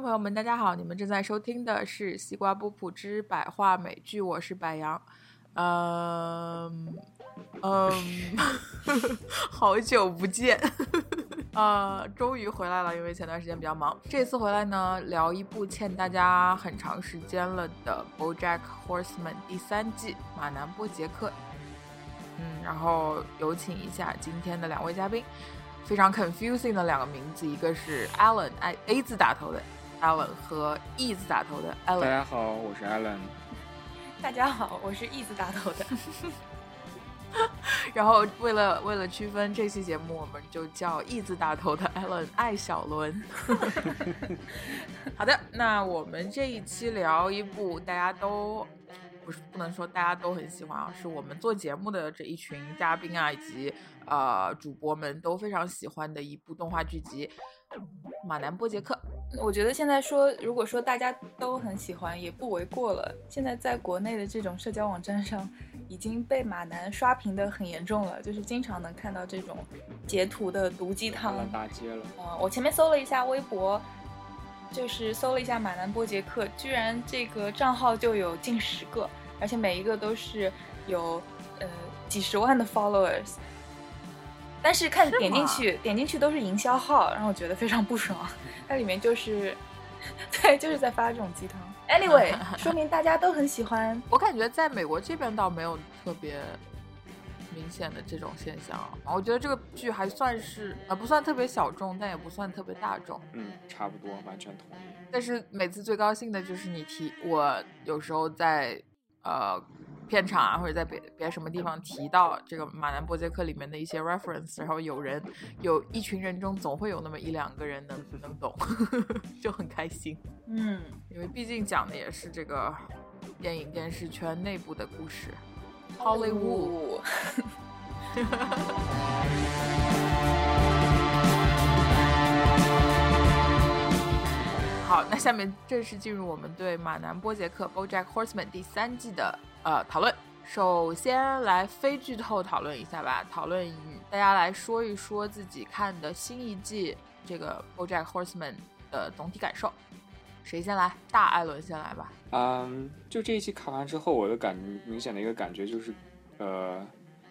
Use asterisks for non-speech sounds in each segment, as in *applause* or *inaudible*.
朋友们，大家好！你们正在收听的是《西瓜波普之百话美剧》，我是白羊。嗯嗯，*laughs* 好久不见，呃，终于回来了，因为前段时间比较忙。这次回来呢，聊一部欠大家很长时间了的《BoJack Horseman》第三季《马南波杰克》。嗯，然后有请一下今天的两位嘉宾，非常 confusing 的两个名字，一个是 Alan，A A 字打头的。Alan 和 E 字打头的 Alan，大家好，我是 Alan。*laughs* 大家好，我是 E 字打头的。*laughs* 然后为了为了区分这期节目，我们就叫 E 字打头的 Alan 爱小伦。*laughs* 好的，那我们这一期聊一部大家都不是不能说大家都很喜欢啊，是我们做节目的这一群嘉宾啊以及呃主播们都非常喜欢的一部动画剧集《马南波杰克》。我觉得现在说，如果说大家都很喜欢，也不为过了。现在在国内的这种社交网站上，已经被马南刷屏的很严重了，就是经常能看到这种截图的毒鸡汤。大街了。啊，我前面搜了一下微博，就是搜了一下马南波杰克，居然这个账号就有近十个，而且每一个都是有呃几十万的 followers。但是看点进去，点进去都是营销号，让我觉得非常不爽。*laughs* 它里面就是，*laughs* 对，就是在发这种鸡汤。Anyway，*laughs* 说明大家都很喜欢。我感觉在美国这边倒没有特别明显的这种现象。我觉得这个剧还算是，呃，不算特别小众，但也不算特别大众。嗯，差不多，完全同意。但是每次最高兴的就是你提，我有时候在，呃。片场啊，或者在别别什么地方提到这个马南波杰克里面的一些 reference，然后有人有一群人中总会有那么一两个人能能懂，*laughs* 就很开心。嗯，因为毕竟讲的也是这个电影电视圈内部的故事，Hollywood。*laughs* 好，那下面正式进入我们对马南波杰克 BoJack Horseman 第三季的。呃，讨论。首先来非剧透讨论一下吧，讨论大家来说一说自己看的新一季这个《BoJack Horseman》的总体感受。谁先来？大艾伦先来吧。嗯，就这一期看完之后，我的感明显的一个感觉就是，呃，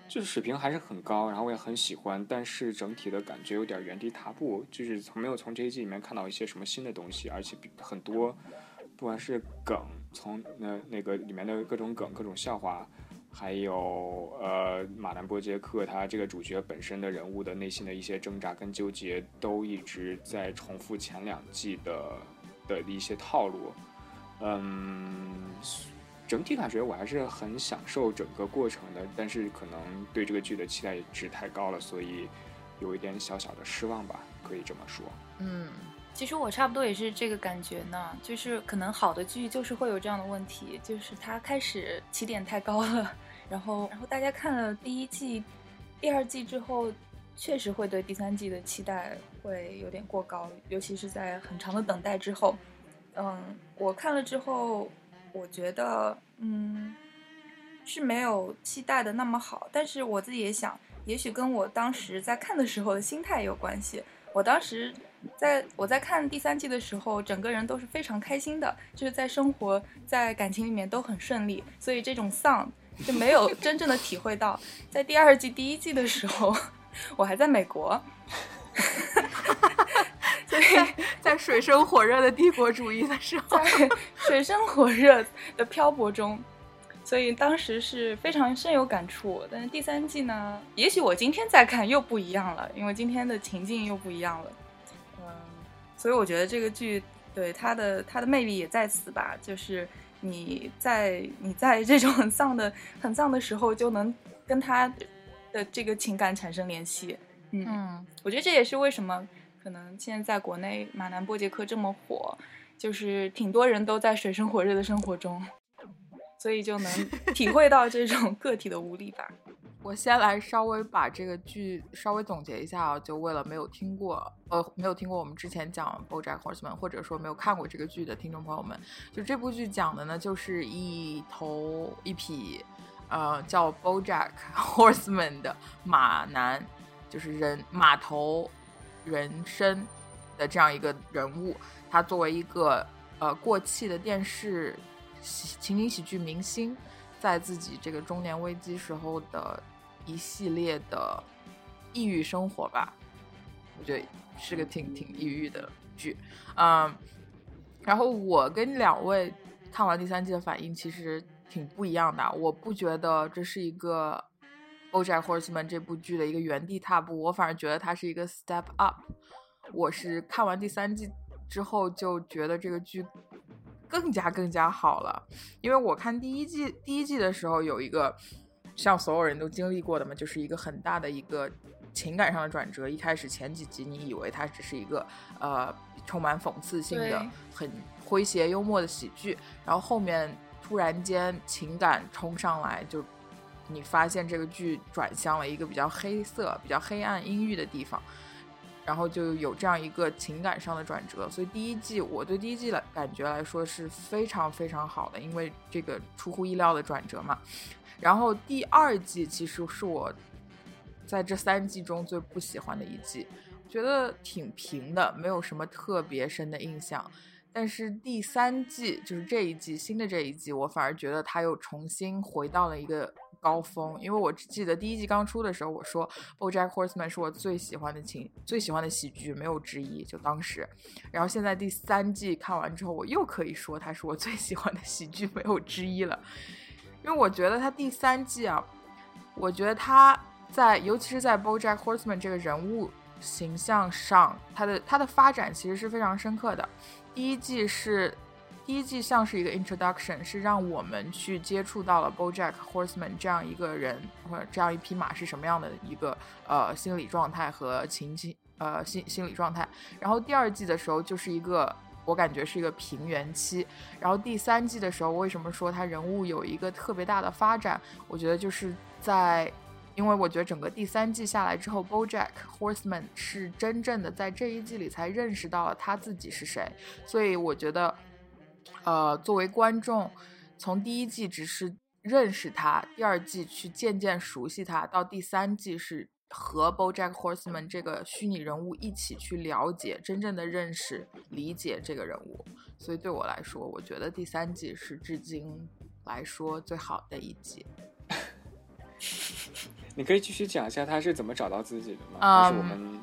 就是水平还是很高，然后我也很喜欢，但是整体的感觉有点原地踏步，就是从没有从这一季里面看到一些什么新的东西，而且很多。不管是梗，从那那个里面的各种梗、各种笑话，还有呃马南波杰克他这个主角本身的人物的内心的一些挣扎跟纠结，都一直在重复前两季的的一些套路。嗯，整体感觉我还是很享受整个过程的，但是可能对这个剧的期待值太高了，所以有一点小小的失望吧，可以这么说。嗯。其实我差不多也是这个感觉呢，就是可能好的剧就是会有这样的问题，就是它开始起点太高了，然后然后大家看了第一季、第二季之后，确实会对第三季的期待会有点过高，尤其是在很长的等待之后。嗯，我看了之后，我觉得嗯是没有期待的那么好，但是我自己也想，也许跟我当时在看的时候的心态有关系，我当时。在我在看第三季的时候，整个人都是非常开心的，就是在生活在感情里面都很顺利，所以这种丧就没有真正的体会到。在第二季第一季的时候，*laughs* 我还在美国，*laughs* 所以在水深火热的帝国主义的时候，在水深火热的漂泊中，所以当时是非常深有感触。但是第三季呢，也许我今天再看又不一样了，因为今天的情境又不一样了。嗯所以我觉得这个剧对它的它的魅力也在此吧，就是你在你在这种很 *laughs* 丧的很丧的时候，就能跟他的这个情感产生联系。嗯，我觉得这也是为什么可能现在在国内马南波杰克这么火，就是挺多人都在水深火热的生活中，所以就能体会到这种个体的无力吧。*laughs* 我先来稍微把这个剧稍微总结一下啊，就为了没有听过，呃，没有听过我们之前讲《BoJack Horseman》，或者说没有看过这个剧的听众朋友们，就这部剧讲的呢，就是一头一匹，呃，叫 BoJack Horseman 的马男，就是人马头人身的这样一个人物，他作为一个呃过气的电视情景喜剧明星，在自己这个中年危机时候的一系列的抑郁生活吧，我觉得是个挺挺抑郁的剧，嗯，然后我跟两位看完第三季的反应其实挺不一样的，我不觉得这是一个。《BoJack Horseman》这部剧的一个原地踏步，我反而觉得它是一个 step up。我是看完第三季之后就觉得这个剧更加更加好了，因为我看第一季第一季的时候有一个像所有人都经历过的嘛，就是一个很大的一个情感上的转折。一开始前几集你以为它只是一个呃充满讽刺性的、很诙谐幽默的喜剧，然后后面突然间情感冲上来就。你发现这个剧转向了一个比较黑色、比较黑暗、阴郁的地方，然后就有这样一个情感上的转折。所以第一季我对第一季的感觉来说是非常非常好的，因为这个出乎意料的转折嘛。然后第二季其实是我在这三季中最不喜欢的一季，觉得挺平的，没有什么特别深的印象。但是第三季就是这一季新的这一季，我反而觉得它又重新回到了一个。高峰，因为我记得第一季刚出的时候，我说《BoJack Horseman》是我最喜欢的情最喜欢的喜剧，没有之一。就当时，然后现在第三季看完之后，我又可以说它是我最喜欢的喜剧，没有之一了。因为我觉得它第三季啊，我觉得他在尤其是在 BoJack Horseman 这个人物形象上，他的他的发展其实是非常深刻的。第一季是。第一季像是一个 introduction，是让我们去接触到了 BoJack Horseman 这样一个人或者这样一匹马是什么样的一个呃心理状态和情景呃心心理状态。然后第二季的时候就是一个我感觉是一个平原期。然后第三季的时候，为什么说他人物有一个特别大的发展？我觉得就是在因为我觉得整个第三季下来之后，BoJack Horseman 是真正的在这一季里才认识到了他自己是谁。所以我觉得。呃，作为观众，从第一季只是认识他，第二季去渐渐熟悉他，到第三季是和 BoJack Horseman 这个虚拟人物一起去了解、真正的认识、理解这个人物。所以对我来说，我觉得第三季是至今来说最好的一季。*laughs* 你可以继续讲一下他是怎么找到自己的吗？还是我们？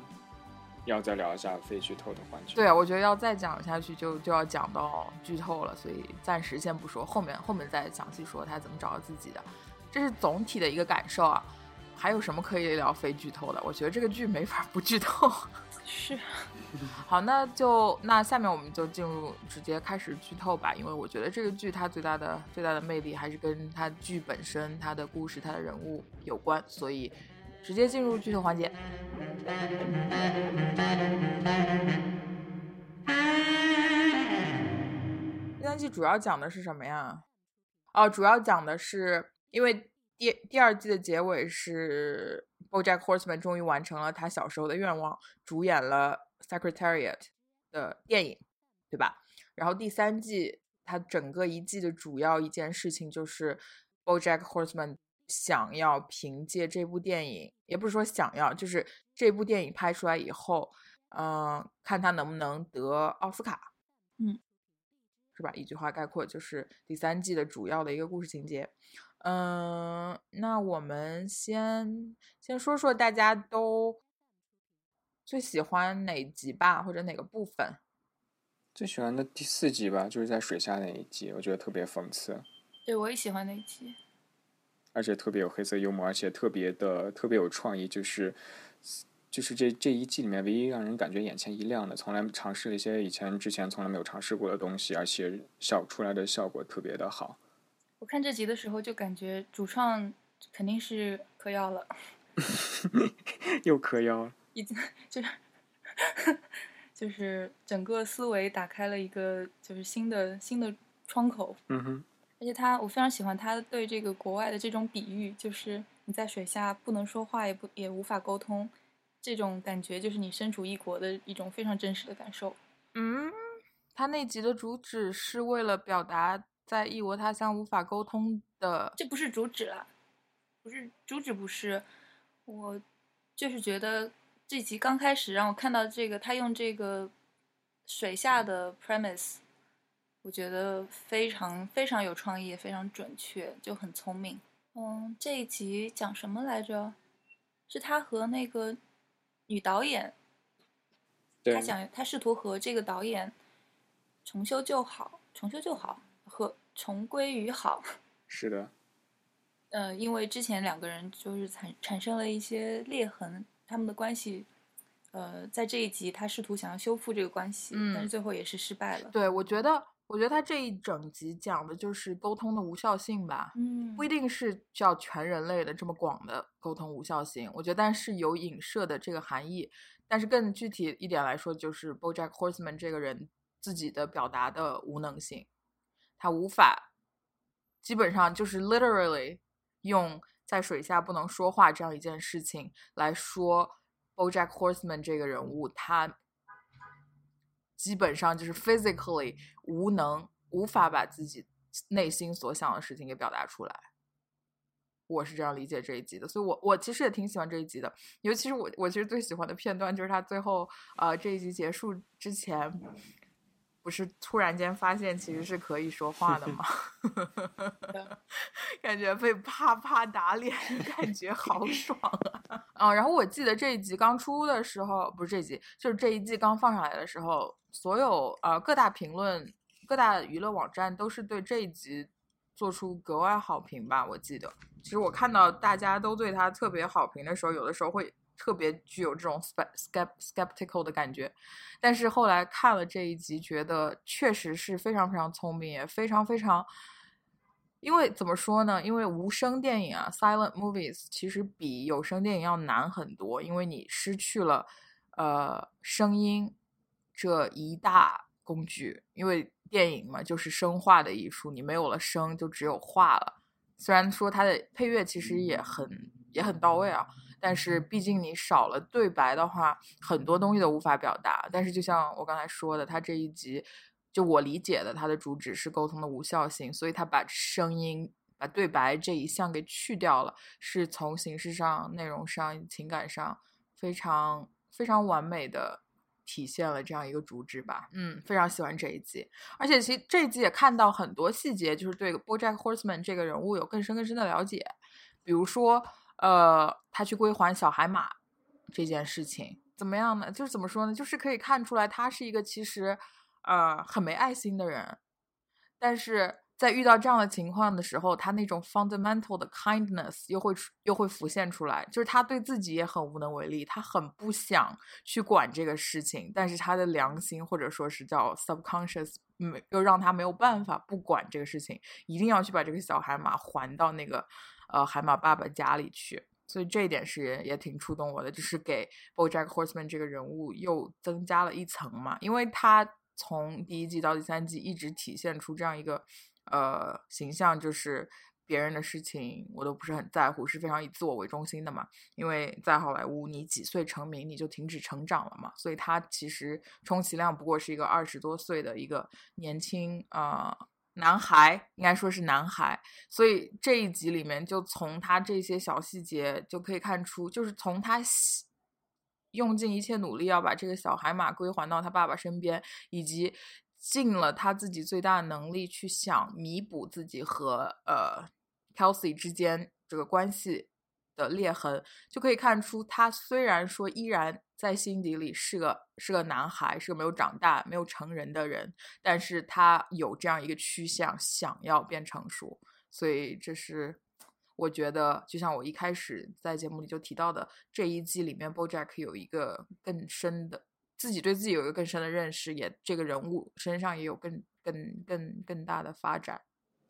要再聊一下非剧透的环节。对啊，我觉得要再讲下去就就要讲到剧透了，所以暂时先不说，后面后面再详细说他怎么找到自己的。这是总体的一个感受啊。还有什么可以聊非剧透的？我觉得这个剧没法不剧透。*laughs* 是。好，那就那下面我们就进入直接开始剧透吧，因为我觉得这个剧它最大的最大的魅力还是跟它剧本身、它的故事、它的人物有关，所以。直接进入剧透环节。第三季主要讲的是什么呀？哦，主要讲的是，因为第第二季的结尾是 BoJack Horseman 终于完成了他小时候的愿望，主演了 Secretariat 的电影，对吧？然后第三季他整个一季的主要一件事情就是 BoJack Horseman。想要凭借这部电影，也不是说想要，就是这部电影拍出来以后，嗯，看他能不能得奥斯卡，嗯，是吧？一句话概括就是第三季的主要的一个故事情节。嗯，那我们先先说说大家都最喜欢哪集吧，或者哪个部分？最喜欢的第四集吧，就是在水下那一集，我觉得特别讽刺。对，我也喜欢那一集。而且特别有黑色幽默，而且特别的特别有创意，就是就是这这一季里面唯一让人感觉眼前一亮的，从来尝试了一些以前之前从来没有尝试过的东西，而且效出来的效果特别的好。我看这集的时候就感觉主创肯定是嗑药了，*laughs* 又嗑药了，已经就是 *laughs* 就是整个思维打开了一个就是新的新的窗口。嗯哼。而且他，我非常喜欢他对这个国外的这种比喻，就是你在水下不能说话，也不也无法沟通，这种感觉就是你身处异国的一种非常真实的感受。嗯，他那集的主旨是为了表达在异国他乡无法沟通的，这不是主旨了，不是主旨，不是，我就是觉得这集刚开始让我看到这个，他用这个水下的 premise，我觉得非常非常有创意，非常准确，就很聪明。嗯，这一集讲什么来着？是他和那个女导演，他，想他试图和这个导演重修旧好，重修旧好和重归于好。*laughs* 是的，呃，因为之前两个人就是产产生了一些裂痕，他们的关系，呃，在这一集他试图想要修复这个关系，但是嗯最后也是失败了。对，我觉得，我觉得他这一整集讲的就是沟通的无效性吧。嗯不一定是叫全人类的这么广的沟通无效性，我觉得但是有影射的这个含义。但是更具体一点来说，就是 BoJack Horseman 这个人自己的表达的无能性，他无法，基本上就是 literally 用在水下不能说话这样一件事情来说 BoJack Horseman 这个人物，他基本上就是 physically 无能，无法把自己内心所想的事情给表达出来。我是这样理解这一集的，所以我我其实也挺喜欢这一集的，尤其是我我其实最喜欢的片段就是他最后呃这一集结束之前，不是突然间发现其实是可以说话的吗？*laughs* *laughs* 感觉被啪啪打脸，*laughs* 感觉好爽啊！啊，然后我记得这一集刚出的时候，不是这一集，就是这一季刚放上来的时候，所有呃各大评论、各大娱乐网站都是对这一集做出格外好评吧？我记得，其实我看到大家都对他特别好评的时候，有的时候会特别具有这种 skeptical 的感觉，但是后来看了这一集，觉得确实是非常非常聪明，也非常非常。因为怎么说呢？因为无声电影啊，silent movies 其实比有声电影要难很多，因为你失去了呃声音这一大工具。因为电影嘛，就是声画的艺术，你没有了声，就只有画了。虽然说它的配乐其实也很也很到位啊，但是毕竟你少了对白的话，很多东西都无法表达。但是就像我刚才说的，他这一集。就我理解的，他的主旨是沟通的无效性，所以他把声音、把对白这一项给去掉了，是从形式上、内容上、情感上非常非常完美的体现了这样一个主旨吧。嗯，非常喜欢这一集，而且其实这一集也看到很多细节，就是对 BoJack Horseman 这个人物有更深更深的了解，比如说，呃，他去归还小海马这件事情怎么样呢？就是怎么说呢？就是可以看出来他是一个其实。呃，很没爱心的人，但是在遇到这样的情况的时候，他那种 fundamental 的 kindness 又会又会浮现出来，就是他对自己也很无能为力，他很不想去管这个事情，但是他的良心或者说是叫 subconscious，没，又让他没有办法不管这个事情，一定要去把这个小海马还到那个呃海马爸爸家里去。所以这一点是也挺触动我的，就是给 BoJack Horseman 这个人物又增加了一层嘛，因为他。从第一季到第三季，一直体现出这样一个呃形象，就是别人的事情我都不是很在乎，是非常以自我为中心的嘛。因为在好莱坞，你几岁成名你就停止成长了嘛，所以他其实充其量不过是一个二十多岁的一个年轻啊、呃、男孩，应该说是男孩。所以这一集里面，就从他这些小细节就可以看出，就是从他。用尽一切努力要把这个小海马归还到他爸爸身边，以及尽了他自己最大的能力去想弥补自己和呃 Kelsey 之间这个关系的裂痕，就可以看出他虽然说依然在心底里是个是个男孩，是个没有长大、没有成人的人，但是他有这样一个趋向，想要变成熟，所以这是。我觉得，就像我一开始在节目里就提到的，这一季里面，BoJack 有一个更深的自己对自己有一个更深的认识，也这个人物身上也有更更更更大的发展，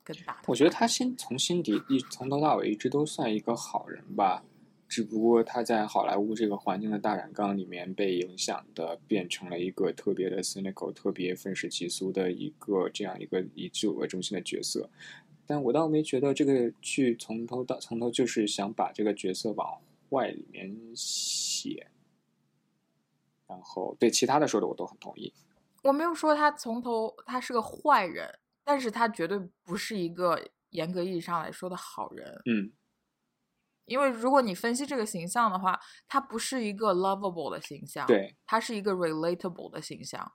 更大。我觉得他心从心底一从头到尾一直都算一个好人吧，只不过他在好莱坞这个环境的大染缸里面被影响的，变成了一个特别的 cynical、特别愤世嫉俗的一个这样一个以自我为中心的角色。但我倒没觉得这个剧从头到从头就是想把这个角色往坏里面写，然后对其他的说的我都很同意。我没有说他从头他是个坏人，但是他绝对不是一个严格意义上来说的好人。嗯，因为如果你分析这个形象的话，他不是一个 lovable 的形象，对，他是一个 relatable 的形象。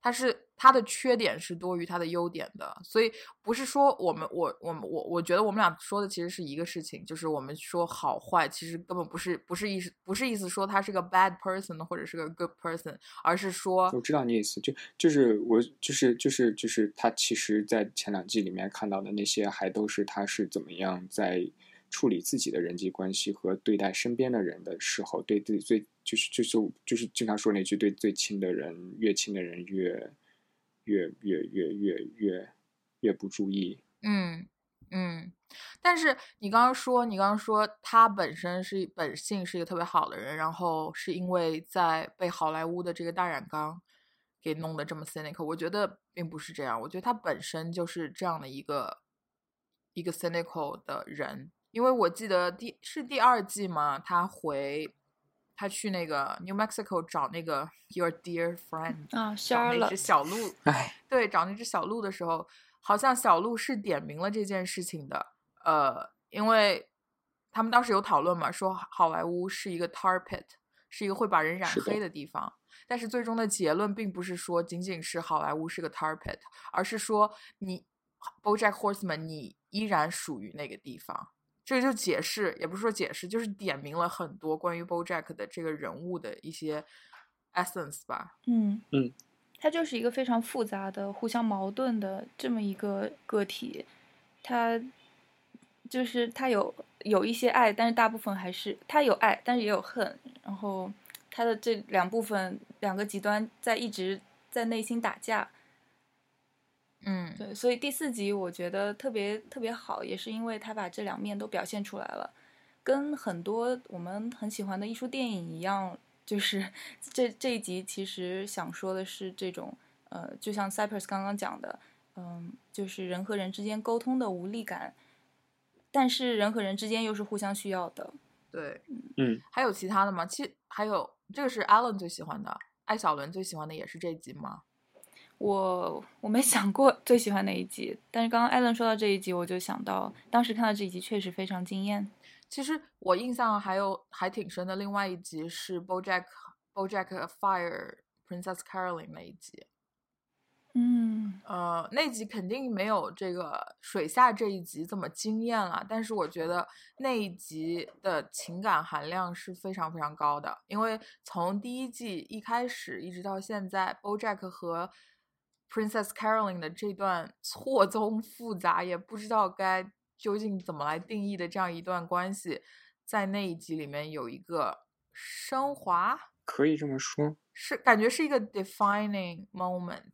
他是它的缺点是多于它的优点的，所以不是说我们我我我我觉得我们俩说的其实是一个事情，就是我们说好坏其实根本不是不是意思不是意思说他是个 bad person 或者是个 good person，而是说我知道你意思，就就是我就是就是就是他其实，在前两季里面看到的那些，还都是他是怎么样在处理自己的人际关系和对待身边的人的时候，对自己最就是就是就是经常说那句，对最亲的人越亲的人越越越越越越越不注意。嗯嗯，但是你刚刚说，你刚刚说他本身是本性是一个特别好的人，然后是因为在被好莱坞的这个大染缸给弄得这么 cynical，我觉得并不是这样，我觉得他本身就是这样的一个一个 cynical 的人，因为我记得第是第二季嘛，他回他去那个 New Mexico 找那个 Your Dear Friend 啊找那只小鹿，*laughs* 唉，对，找那只小鹿的时候，好像小鹿是点名了这件事情的。呃，因为他们当时有讨论嘛，说好莱坞是一个 tar pit，是一个会把人染黑的地方。但是最终的结论并不是说仅仅是好莱坞是个 tar pit，而是说你 BoJack Horseman 你依然属于那个地方。这就解释，也不是说解释，就是点明了很多关于 BoJack 的这个人物的一些 essence 吧。嗯嗯，他就是一个非常复杂的、互相矛盾的这么一个个体，他就是他有有一些爱，但是大部分还是他有爱，但是也有恨，然后他的这两部分两个极端在一直在内心打架。嗯，对，所以第四集我觉得特别特别好，也是因为他把这两面都表现出来了，跟很多我们很喜欢的艺术电影一样，就是 *laughs* 这这一集其实想说的是这种呃，就像 Cypress 刚刚讲的，嗯，就是人和人之间沟通的无力感，但是人和人之间又是互相需要的。对。嗯，还有其他的吗？其还有这个是 Alan 最喜欢的，艾小伦最喜欢的也是这一集吗？我我没想过最喜欢哪一集，但是刚刚艾伦说到这一集，我就想到当时看到这一集确实非常惊艳。其实我印象还有还挺深的，另外一集是 BoJack BoJack Fire Princess Caroline 那一集。嗯呃，那集肯定没有这个水下这一集这么惊艳了，但是我觉得那一集的情感含量是非常非常高的，因为从第一季一开始一直到现在，BoJack 和 Princess Caroline 的这段错综复杂，也不知道该究竟怎么来定义的这样一段关系，在那一集里面有一个升华，可以这么说。是感觉是一个 defining moment。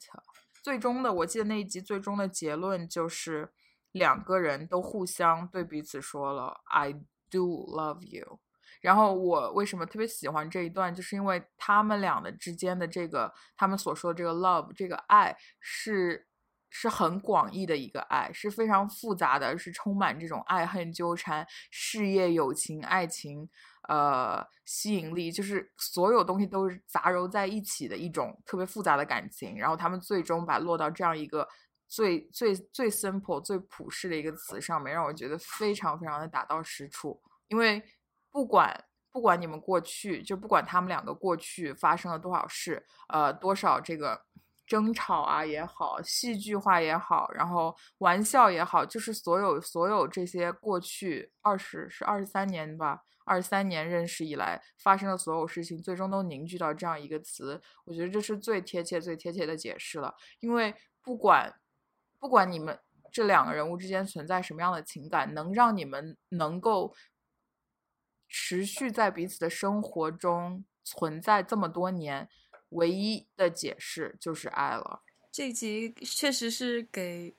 最终的，我记得那一集最终的结论就是两个人都互相对彼此说了 "I do love you"。然后我为什么特别喜欢这一段，就是因为他们俩的之间的这个他们所说的这个 love 这个爱是是很广义的一个爱，是非常复杂的，是充满这种爱恨纠缠、事业、友情、爱情。呃，吸引力就是所有东西都是杂糅在一起的一种特别复杂的感情，然后他们最终把落到这样一个最最最 simple、最普世的一个词上面，让我觉得非常非常的打到实处。因为不管不管你们过去，就不管他们两个过去发生了多少事，呃，多少这个争吵啊也好，戏剧化也好，然后玩笑也好，就是所有所有这些过去二十是二十三年吧。二十三年认识以来发生的所有事情，最终都凝聚到这样一个词，我觉得这是最贴切、最贴切的解释了。因为不管不管你们这两个人物之间存在什么样的情感，能让你们能够持续在彼此的生活中存在这么多年，唯一的解释就是爱了。这集确实是给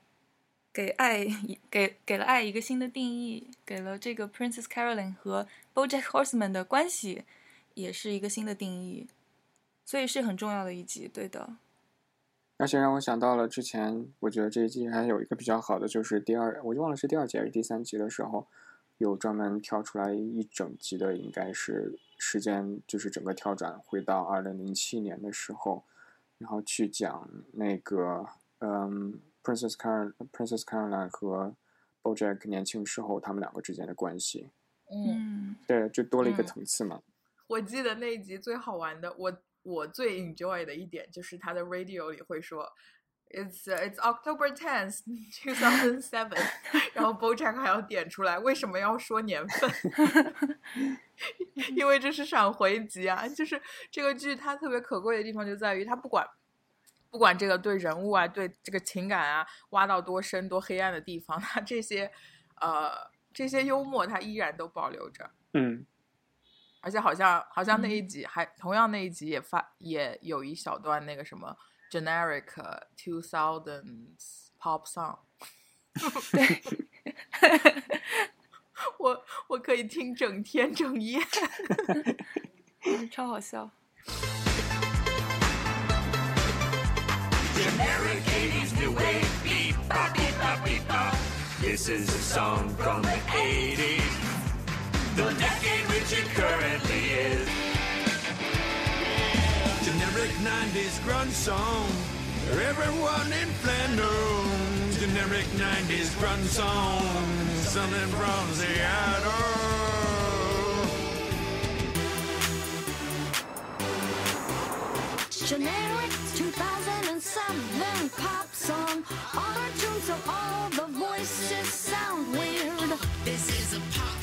给爱给给了爱一个新的定义，给了这个 Princess Caroline 和 BoJack Horseman 的关系也是一个新的定义，所以是很重要的一集。对的，而且让我想到了之前，我觉得这一季还有一个比较好的，就是第二，我就忘了是第二集还是第三集的时候，有专门挑出来一整集的，应该是时间，就是整个跳转回到二零零七年的时候，然后去讲那个，嗯，Princess Carol Princess Caroline 和 BoJack 年轻时候他们两个之间的关系，嗯，嗯对，就多了一个嗯层次嘛。我记得那一集最好玩的，我我最 enjoy 的一点就是他的 radio 里会说，It's It's October tenth, *laughs* two thousand seven，然后 BoJack 还要点出来为什么要说年份，*laughs* 因为这是闪回集啊。就是这个剧它特别可贵的地方就在于它不管不管这个对人物啊，对这个情感啊挖到多深多黑暗的地方，它这些呃这些幽默它依然都保留着。嗯，而且好像好像那一集还同样那一集也发也有一小段那个什么 generic two thousands pop song，*laughs* 对，我我可以听整天整夜。超好笑。 Generic 80s new wave. Beep, bop, beep, bop, beep, bop. This *laughs* is a song from the 80s. The decade which it currently is. Generic 90s grunge song. For everyone in Flanders. Generic 90s grunge song. Something from Seattle. Generic 2007 pop song. All our tunes so all the voices sound weird. This is a pop song. It's 2007.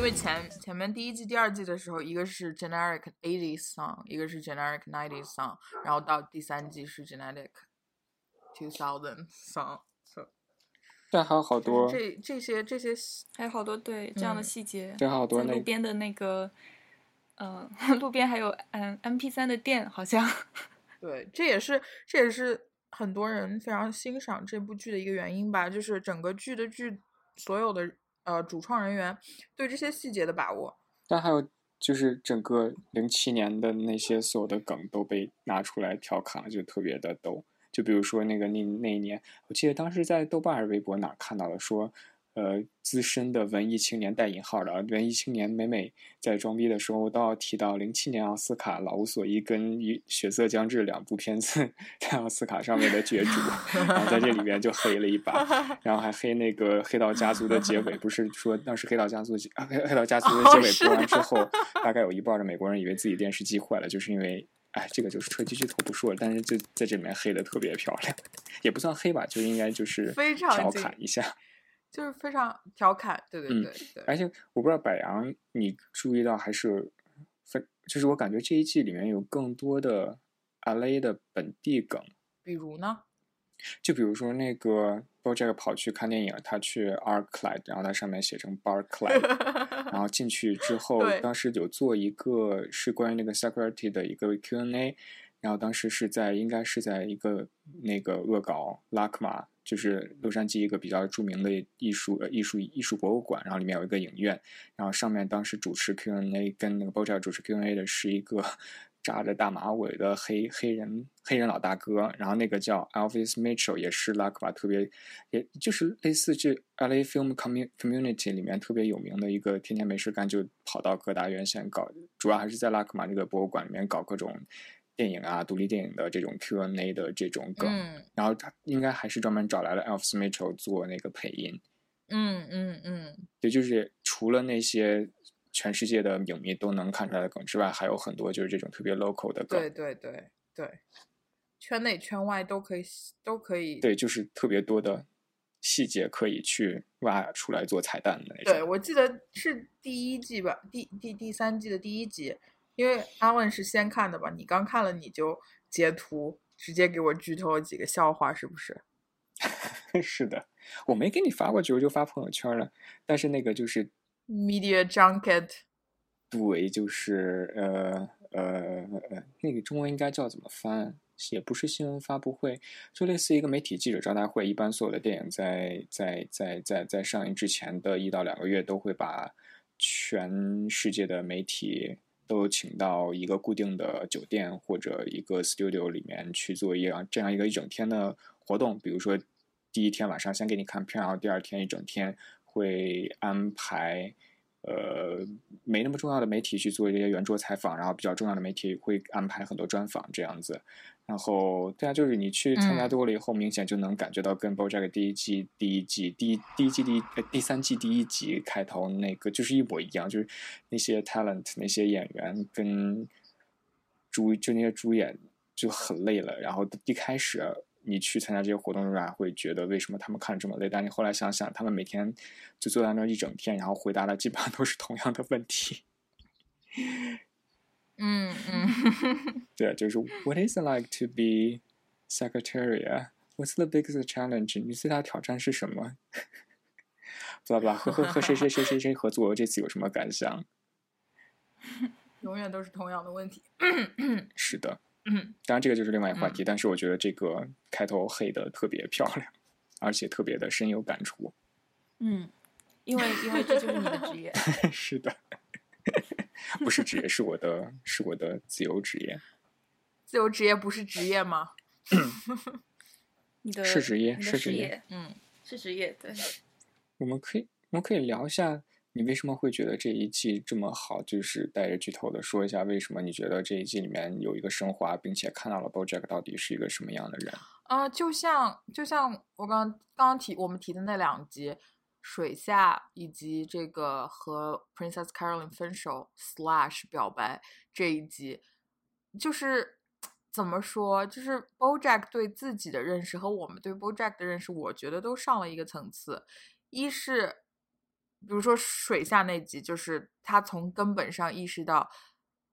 因为前前面第一季、第二季的时候，一个是 generic 80s song，一个是 generic 90s song，然后到第三季是 generic two thousand song。但还有好多，这这些这些还有好多对这样的嗯细节，对还有好多路边的那个，嗯、*laughs* 路边还有嗯 M P 三的店，好像 *laughs* 对，这也是这也是很多人非常欣赏这部剧的一个原因吧，就是整个剧的剧所有的呃主创人员对这些细节的把握。但还有就是整个零七年的那些所有的梗都被拿出来调侃了，就特别的逗。就比如说那个那那一年，我记得当时在豆瓣还是微博哪看到了说，呃，资深的文艺青年带引号的啊文艺青年每每在装逼的时候都要提到零七年奥斯卡《老无所依》跟《与血色将至》两部片子 *laughs* 在奥斯卡上面的角逐，然后在这里面就黑了一把，然后还黑那个《黑道家族》的结尾，不是说当时《黑道家族》啊黑黑道家族的结尾播完之的后，*laughs* 大概有一半的美国人以为自己电视机坏了，就是因为。哎，这个就是车机剧透不说了，但是就在这里面黑的特别漂亮，*laughs* 也不算黑吧，就应该就是调侃一下。就是非常调侃，对对嗯对对，而且我不知道柏杨，你注意到还是分，就是我感觉这一季里面有更多的 LA 的本地梗，比如呢，就比如说那个 BoJack 跑去看电影，他去 ArcLight，然后在上面写成 Barclay，*laughs* 然后进去之 *laughs* 后，当时有做一个是关于那个 security 的一个 Q&A，然后当时是在应该是在一个那个恶搞拉克玛，就是洛杉矶一个比较著名的艺术呃艺术艺术博物馆，然后里面有一个影院，然后上面当时主持 Q&A 跟那个 BoJack 主持 Q&A 的是一个 *laughs* 扎着大马尾的黑黑人黑人老大哥，然后那个叫 Elvis Mitchell，也是拉克玛特别，也就是类似这 LA Film Commu- Community 里面特别有名的一个，天天没事干就跑到各大院线搞，主要还是在拉克马这个博物馆里面搞各种电影啊、独立电影的这种 Q&A 的这种梗，嗯然后他应该还是专门找来了 Alfs Mitchell 做那个配音，嗯嗯嗯，对就是除了那些全世界的影迷都能看出来的梗之外，还有很多就是这种特别 local 的梗。对对对对，圈内圈外都可以都可以。对，就是特别多的细节可以去挖出来做彩蛋的那种。对，我记得是第一季吧，第第第三季的第一集，因为阿问是先看的吧，你刚看了你就截图，直接给我剧透了几个笑话，是不是？*laughs* 是的，我没给你发过去，我就发朋友圈了。但是那个就是 Media junket，对，就是呃呃呃，那个中文应该叫怎么翻？也不是新闻发布会，就类似一个媒体记者招待会。一般所有的电影在在在在在上映之前的一到两个月，都会把全世界的媒体都请到一个固定的酒店或者一个 studio 里面去做一样这样一个一整天的活动。比如说，第一天晚上先给你看片，然后第二天一整天会安排。呃，没那么重要的媒体去做一些圆桌采访，然后比较重要的媒体会安排很多专访这样子，然后，对啊，就是你去参加嗯多了以后，明显就能感觉到跟 BoJack 第一季、第一季、第一第一季第一呃第三季第一集开头那个就是一模一样，就是那些 talent 那些演员跟主就那些主演就很累了。然后一开始你去参加这些活动的时候，还会觉得为什么他们看着这么累？但你后来想想，他们每天就坐在那儿一整天，然后回答的基本上都是同样的问题。嗯嗯，*laughs* 对，就是 What is it like to be secretary? What's the biggest challenge? 你最大的挑战是什么？巴拉巴拉，和和和谁谁谁谁谁合作，这次有什么感想？永远都是同样的问题。*clears throat* 是的，嗯当然这个就是另外一个话题，但是我觉得这个开头黑的特别漂亮，而且特别的深有感触。嗯，因为因为这就是你的职业。*laughs* 是的，不是职业，*laughs* 是我的，是我的自由职业。自由职业不是职业吗？*laughs* 你的是职业是职业嗯，是职业，对。我们可以，我们可以聊一下，你为什么会觉得这一季这么好？就是带着剧透的说一下，为什么你觉得这一季里面有一个升华，并且看到了 BoJack 到底是一个什么样的人？啊、就像就像我刚刚刚提我们提的那两集，水下以及这个和 Princess Caroline 分手 slash 表白这一集，就是怎么说，就是 BoJack 对自己的认识和我们对 BoJack 的认识，我觉得都上了一个层次。一是比如说水下那集，就是他从根本上意识到，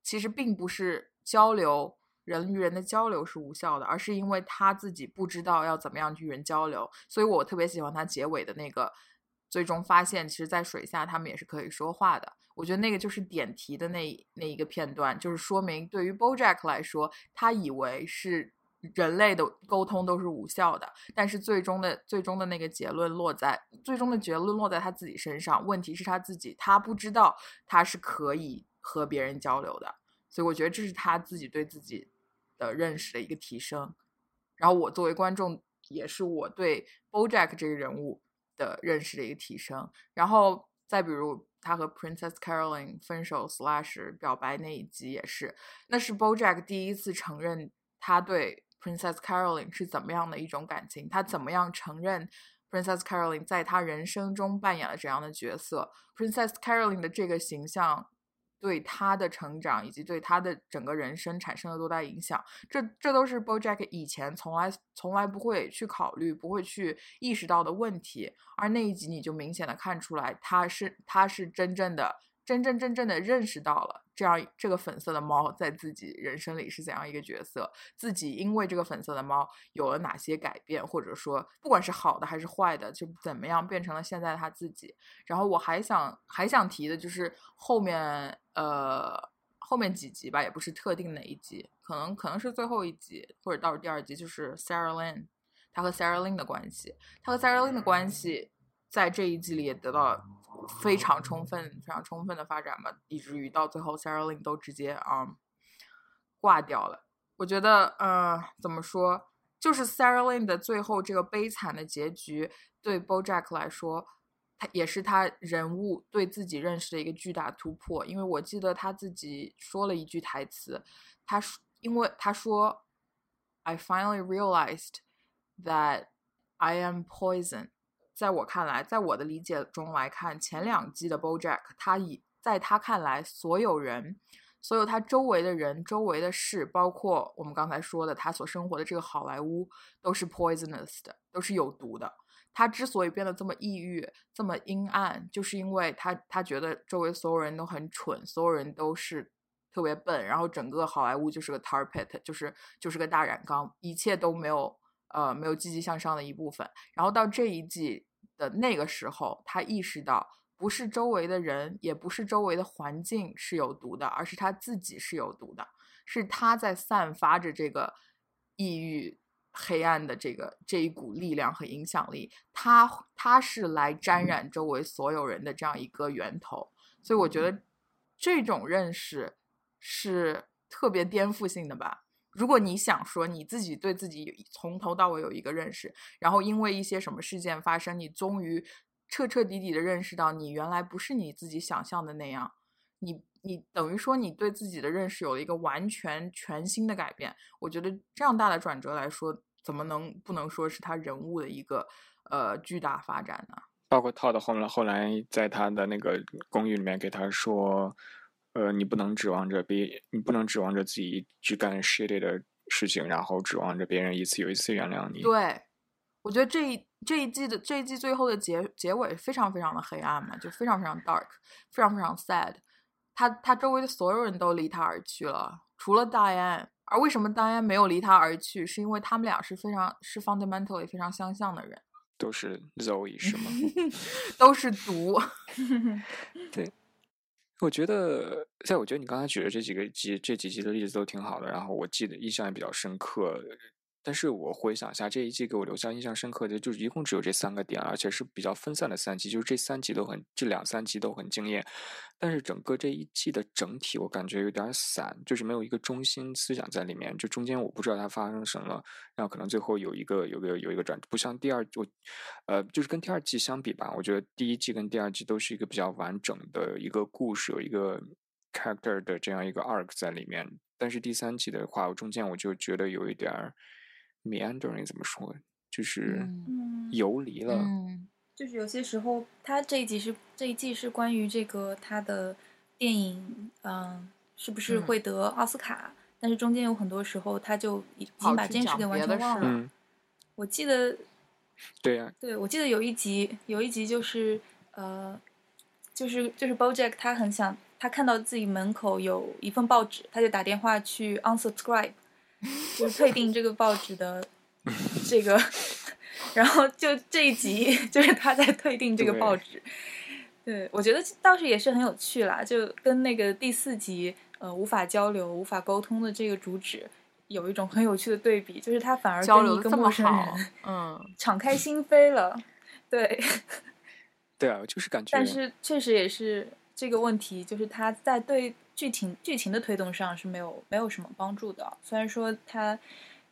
其实并不是交流人与人的交流是无效的，而是因为他自己不知道要怎么样与人交流。所以我特别喜欢他结尾的那个，最终发现，其实，在水下他们也是可以说话的。我觉得那个就是点题的那那一个片段，就是说明对于 BoJack 来说，他以为是人类的沟通都是无效的，但是最终的最终的那个结论落在最终的结论落在他自己身上。问题是他自己，他不知道他是可以和别人交流的，所以我觉得这是他自己对自己的认识的一个提升。然后我作为观众，也是我对 BoJack 这个人物的认识的一个提升。然后再比如他和 Princess Caroline 分手 slash 表白那一集也是，那是 BoJack 第一次承认他对 Princess Caroline 是怎么样的一种感情，他怎么样承认 Princess Caroline 在他人生中扮演了怎样的角色，Princess Caroline 的这个形象。对他的成长以及对他的整个人生产生了多大影响？这这都是 BoJack 以前从来从来不会去考虑、不会去意识到的问题。而那一集你就明显的看出来，他是他是真正的、真真正正的认识到了这样这个粉色的猫在自己人生里是怎样一个角色，自己因为这个粉色的猫有了哪些改变，或者说不管是好的还是坏的，就怎么样变成了现在他自己。然后我还想还想提的就是后面呃后面几集吧，也不是特定哪一集，可能可能是最后一集或者到了第二集，就是 Sarah Lynn 他和 Sarah Lynn 的关系，他和 Sarah Lynn 的关系在这一季里也得到非常充分、非常充分的发展吧，以至于到最后 Sarah Lynn 都直接啊、嗯挂掉了。我觉得，呃，怎么说，就是 Sarah Lynn 的最后这个悲惨的结局，对 BoJack 来说，他也是他人物对自己认识的一个巨大突破。因为我记得他自己说了一句台词，他说，因为他说，I finally realized that I am poison。在我看来，在我的理解中来看，前两季的 BoJack，他以在他看来，所有人。所有他周围的人、周围的事，包括我们刚才说的他所生活的这个好莱坞，都是 poisonous 的，都是有毒的。他之所以变得这么抑郁、这么阴暗，就是因为他他觉得周围所有人都很蠢，所有人都是特别笨，然后整个好莱坞就是个 tar pit，就是就是个大染缸，一切都没有呃没有积极向上的一部分。然后到这一季的那个时候，他意识到。不是周围的人，也不是周围的环境是有毒的，而是他自己是有毒的，是他在散发着这个抑郁、黑暗的这个这一股力量和影响力。它它是来沾染周围所有人的这样一个源头，所以我觉得这种认识是特别颠覆性的吧。如果你想说你自己对自己从头到尾有一个认识，然后因为一些什么事件发生，你终于彻彻底底的认识到，你原来不是你自己想象的那样，你你等于说你对自己的认识有了一个完全全新的改变。我觉得这样大的转折来说，怎么能不能说是他人物的一个呃巨大发展呢？包括 Todd 后来后来在他的那个公寓里面给他说，呃，你不能指望着别，你不能指望着自己去干 shitty 的事情，然后指望着别人一次又一次原谅你。对，我觉得这一这一季的这一季最后的结结尾非常非常的黑暗嘛，就非常非常 dark，非常非常 sad。他他周围的所有人都离他而去了，除了 Diane。而为什么 Diane 没有离他而去？是因为他们俩是非常是 fundamentally 非常相像的人，都是 Zoe 是吗？*laughs* 都是毒。*laughs* 对我觉得，在我觉得你刚才举的这几个集这几集的例子都挺好的，然后我记得印象也比较深刻。但是我回想一下，这一季给我留下印象深刻的，就一共只有这三个点，而且是比较分散的三集，就是这三集都很，这两三集都很惊艳。但是整个这一季的整体，我感觉有点散，就是没有一个中心思想在里面。就中间我不知道它发生什么，然后可能最后有一个有个有一个转，不像第二我，呃，就是跟第二季相比吧，我觉得第一季跟第二季都是一个比较完整的一个故事，有一个 character 的这样一个 arc 在里面。但是第三季的话，我中间我就觉得有一点 meandering 怎么说，就是嗯游离了。嗯就是有些时候，他这一集是这一季是关于这个他的电影，嗯，是不是嗯会得奥斯卡？但是中间有很多时候，他就已经把这件事给完全忘了。嗯，我记得，对呀、对我记得有一集，有一集就是呃，就是就是 BoJack 他很想，他看到自己门口有一份报纸，他就打电话去 unsubscribe，就是退订这个报纸的 *laughs* 这个，然后就这一集就是他在退订这个报纸。对，我觉得倒是也是很有趣啦，就跟那个第四集呃无法交流、无法沟通的这个主旨有一种很有趣的对比，就是他反而跟一个陌生人，嗯，*laughs* 敞开心扉了。对，对啊，就是感觉，但是确实也是这个问题，就是他在对剧情剧情的推动上是没有没有什么帮助的。虽然说他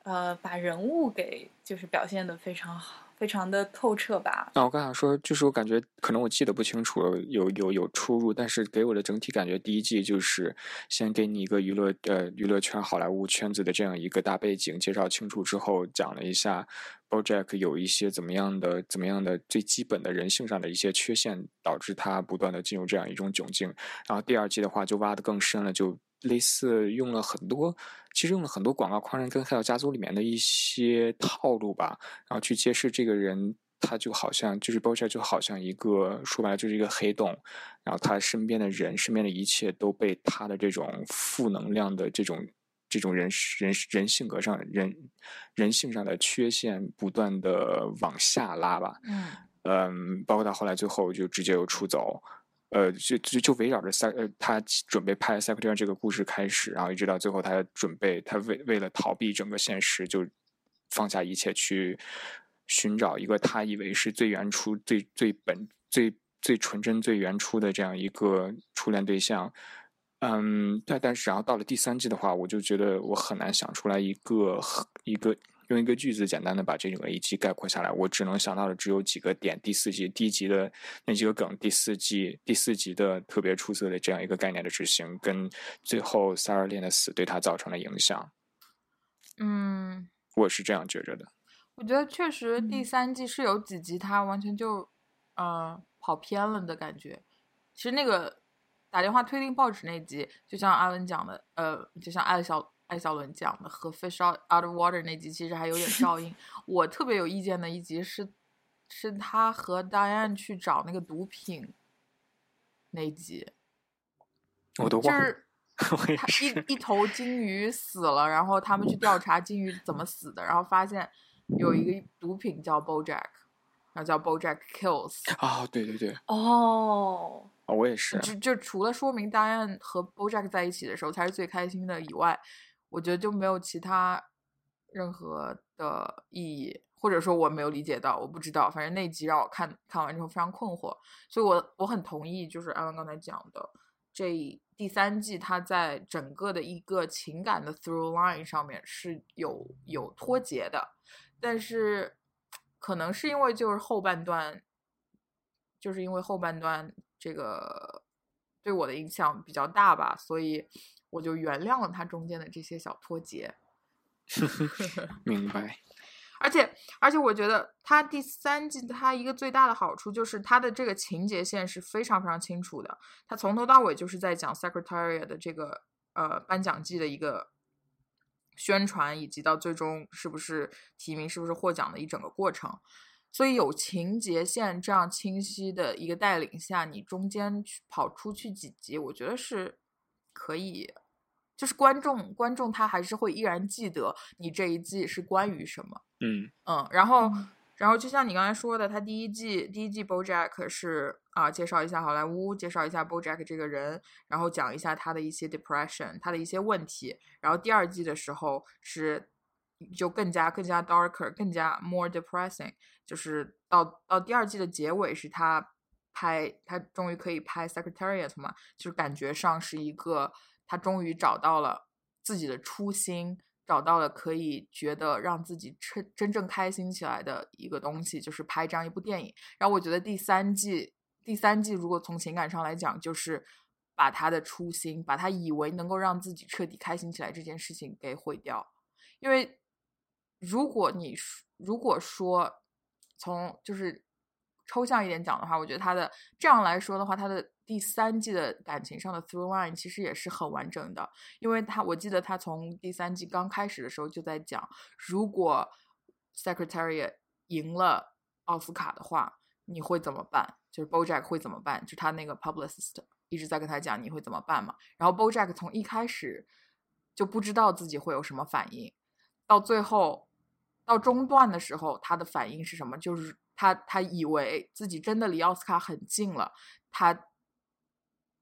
呃把人物给就是表现的非常好，非常的透彻吧。那我刚想说，就是我感觉可能我记得不清楚了，有有有出入，但是给我的整体感觉，第一季就是先给你一个娱乐呃娱乐圈好莱坞圈子的这样一个大背景介绍清楚之后，讲了一下 BoJack 有一些怎么样的怎么样的最基本的人性上的一些缺陷，导致他不断的进入这样一种窘境。然后第二季的话就挖得更深了，就类似用了很多，其实用了很多广告狂人跟黑道家族里面的一些套路吧，然后去揭示这个人，他就好像就是 BoJack 就好像一个说白了就是一个黑洞，然后他身边的人，身边的一切都被他的这种负能量的这种这种人人人性格上人人性上的缺陷不断的往下拉吧，嗯。嗯，包括到后来最后就直接又出走，呃，就就就围绕着塞呃他准备拍 Secretary 这个故事开始，然后一直到最后他准备他为为了逃避整个现实，就放下一切去寻找一个他以为是最原初、最最本、最最纯真、最原初的这样一个初恋对象。嗯，但，但是然后到了第三季的话，我就觉得我很难想出来一个一个用一个句子简单的把这整个一季概括下来，我只能想到的只有几个点。第四季第一集的那几个梗，第四季第四集的特别出色的这样一个概念的执行，跟最后 Sarah 链的死对他造成的影响，嗯，我是这样觉着的。我觉得确实第嗯三季是有几集他完全就呃跑偏了的感觉。其实那个打电话推定报纸那集，就像阿文讲的，呃，就像艾小艾小伦讲的，和 Fish Out Out of Water 那集其实还有点 *laughs* 照应。我特别有意见的一集是，是他和 Diane 去找那个毒品那集，就我都忘了，*laughs* 是他是。一一头金鱼死了，然后他们去调查金鱼怎么死的，然后发现有一个毒品叫 BoJack，然后叫 BoJack Kills，哦、对对对，哦，啊，我也是。就就除了说明 Diane 和 BoJack 在一起的时候才是最开心的以外，我觉得就没有其他任何的意义，或者说我没有理解到，我不知道，反正那集让我看看完之后非常困惑，所以我我很同意，就是安文刚才讲的，这第三季它在整个的一个情感的 through line 上面是有有脱节的，但是可能是因为就是后半段，就是因为后半段这个对我的影响比较大吧，所以我就原谅了他中间的这些小脱节。*laughs* *laughs* 明白。而且而且，我觉得它第三季它一个最大的好处就是它的这个情节线是非常非常清楚的，它从头到尾就是在讲 Secretariat 的这个呃颁奖季的一个宣传，以及到最终是不是提名、是不是获奖的一整个过程。所以有情节线这样清晰的一个带领下，你中间去跑出去几集，我觉得是可以，就是观众观众他还是会依然记得你这一季是关于什么。嗯嗯，然后嗯然后就像你刚才说的，他第一季第一季 BoJack 是啊、介绍一下好莱坞，介绍一下 BoJack 这个人，然后讲一下他的一些 depression，他的一些问题。然后第二季的时候是就更加更加 darker，更加 more depressing，就是到到第二季的结尾是他拍他终于可以拍 Secretariat 嘛，就是感觉上是一个他终于找到了自己的初心，找到了可以觉得让自己真真正开心起来的一个东西，就是拍这样一部电影。然后我觉得第三季第三季如果从情感上来讲，就是把他的初心，把他以为能够让自己彻底开心起来这件事情给毁掉。因为如果你如果说从就是抽象一点讲的话，我觉得他的这样来说的话，他的第三季的感情上的 through line 其实也是很完整的，因为他我记得他从第三季刚开始的时候就在讲，如果 Secretariat 赢了奥斯卡的话，你会怎么办？就是 BoJack 会怎么办？就他那个 publicist 一直在跟他讲你会怎么办嘛。然后 BoJack 从一开始就不知道自己会有什么反应，到最后到中段的时候，他的反应是什么？就是他他以为自己真的离奥斯卡很近了，他